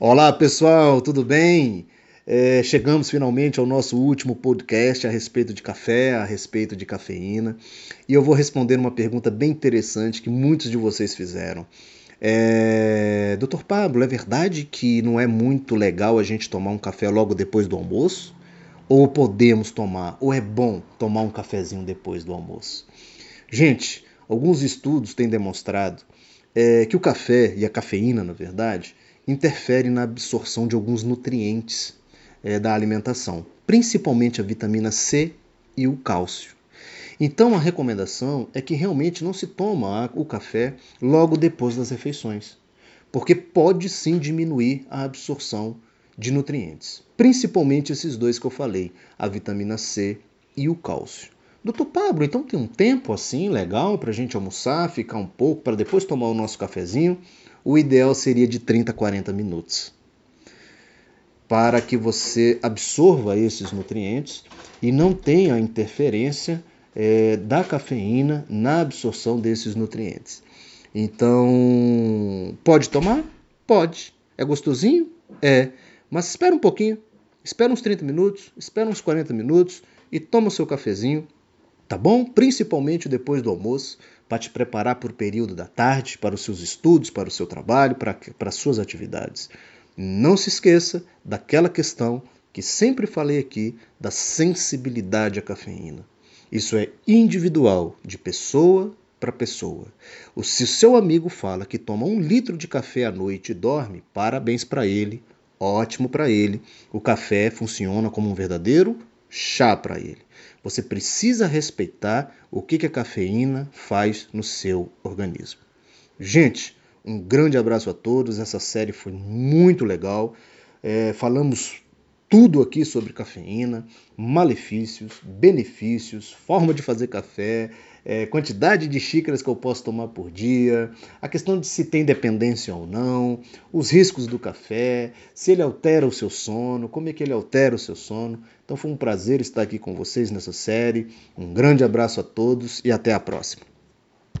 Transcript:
Olá pessoal, tudo bem? É, chegamos finalmente ao nosso último podcast a respeito de café, a respeito de cafeína, e eu vou responder uma pergunta bem interessante que muitos de vocês fizeram. É, Doutor Pablo, é verdade que não é muito legal a gente tomar um café logo depois do almoço? Ou podemos tomar, ou é bom tomar um cafezinho depois do almoço? Gente, alguns estudos têm demonstrado é, que o café e a cafeína, na verdade, interfere na absorção de alguns nutrientes é, da alimentação, principalmente a vitamina C e o cálcio. Então a recomendação é que realmente não se toma o café logo depois das refeições, porque pode sim diminuir a absorção de nutrientes, principalmente esses dois que eu falei, a vitamina C e o cálcio. Doutor Pablo, então tem um tempo assim legal para a gente almoçar, ficar um pouco, para depois tomar o nosso cafezinho? O ideal seria de 30 a 40 minutos. Para que você absorva esses nutrientes e não tenha interferência é, da cafeína na absorção desses nutrientes. Então, pode tomar? Pode. É gostosinho? É. Mas espera um pouquinho. Espera uns 30 minutos, espera uns 40 minutos e toma o seu cafezinho tá bom? Principalmente depois do almoço, para te preparar para o período da tarde, para os seus estudos, para o seu trabalho, para, para as suas atividades. Não se esqueça daquela questão que sempre falei aqui da sensibilidade à cafeína. Isso é individual, de pessoa para pessoa. Se o seu amigo fala que toma um litro de café à noite e dorme, parabéns para ele, ótimo para ele. O café funciona como um verdadeiro chá para ele. Você precisa respeitar o que a cafeína faz no seu organismo. Gente, um grande abraço a todos. Essa série foi muito legal. É, falamos tudo aqui sobre cafeína, malefícios, benefícios, forma de fazer café, é, quantidade de xícaras que eu posso tomar por dia, a questão de se tem dependência ou não, os riscos do café, se ele altera o seu sono, como é que ele altera o seu sono. Então foi um prazer estar aqui com vocês nessa série. Um grande abraço a todos e até a próxima.